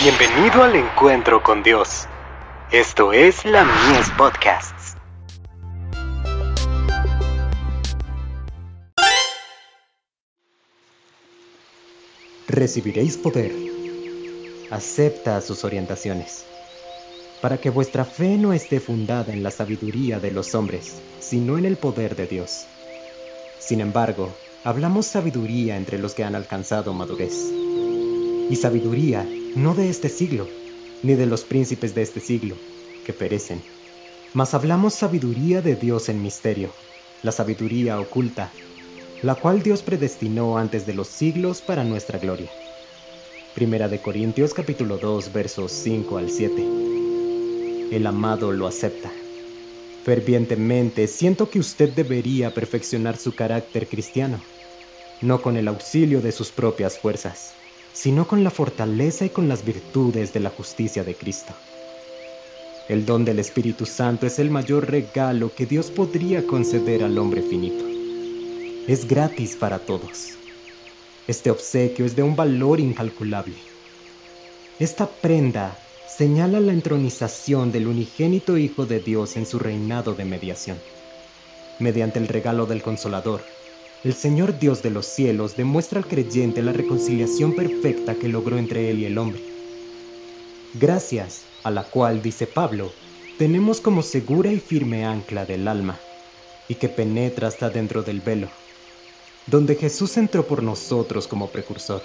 Bienvenido al encuentro con Dios. Esto es la Mies Podcasts. Recibiréis poder. Acepta sus orientaciones. Para que vuestra fe no esté fundada en la sabiduría de los hombres, sino en el poder de Dios. Sin embargo, hablamos sabiduría entre los que han alcanzado madurez. Y sabiduría no de este siglo, ni de los príncipes de este siglo, que perecen. Mas hablamos sabiduría de Dios en misterio, la sabiduría oculta, la cual Dios predestinó antes de los siglos para nuestra gloria. Primera de Corintios capítulo 2 versos 5 al 7. El amado lo acepta. Fervientemente siento que usted debería perfeccionar su carácter cristiano, no con el auxilio de sus propias fuerzas sino con la fortaleza y con las virtudes de la justicia de Cristo. El don del Espíritu Santo es el mayor regalo que Dios podría conceder al hombre finito. Es gratis para todos. Este obsequio es de un valor incalculable. Esta prenda señala la entronización del unigénito Hijo de Dios en su reinado de mediación, mediante el regalo del Consolador el Señor Dios de los cielos demuestra al creyente la reconciliación perfecta que logró entre él y el hombre. Gracias a la cual, dice Pablo, tenemos como segura y firme ancla del alma, y que penetra hasta dentro del velo, donde Jesús entró por nosotros como precursor,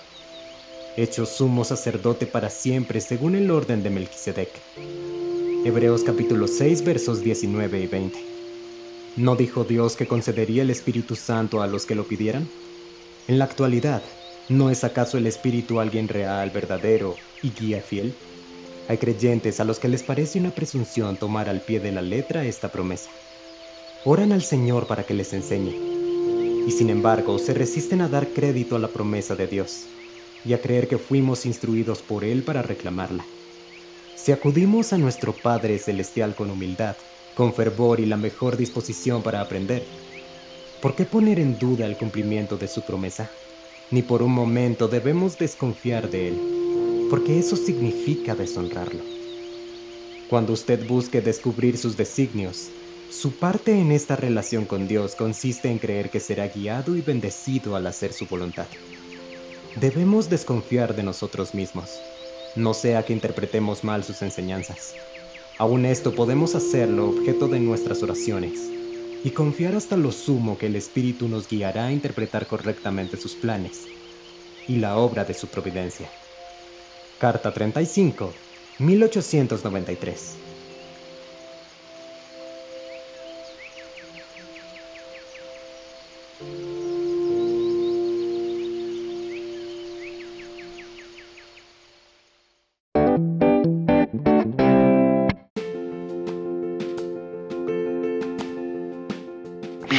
hecho sumo sacerdote para siempre según el orden de Melquisedec. Hebreos capítulo 6 versos 19 y 20. ¿No dijo Dios que concedería el Espíritu Santo a los que lo pidieran? En la actualidad, ¿no es acaso el Espíritu alguien real, verdadero y guía fiel? Hay creyentes a los que les parece una presunción tomar al pie de la letra esta promesa. Oran al Señor para que les enseñe, y sin embargo se resisten a dar crédito a la promesa de Dios y a creer que fuimos instruidos por Él para reclamarla. Si acudimos a nuestro Padre Celestial con humildad, con fervor y la mejor disposición para aprender. ¿Por qué poner en duda el cumplimiento de su promesa? Ni por un momento debemos desconfiar de él, porque eso significa deshonrarlo. Cuando usted busque descubrir sus designios, su parte en esta relación con Dios consiste en creer que será guiado y bendecido al hacer su voluntad. Debemos desconfiar de nosotros mismos, no sea que interpretemos mal sus enseñanzas. Aún esto podemos hacerlo objeto de nuestras oraciones y confiar hasta lo sumo que el Espíritu nos guiará a interpretar correctamente sus planes y la obra de su providencia. Carta 35, 1893.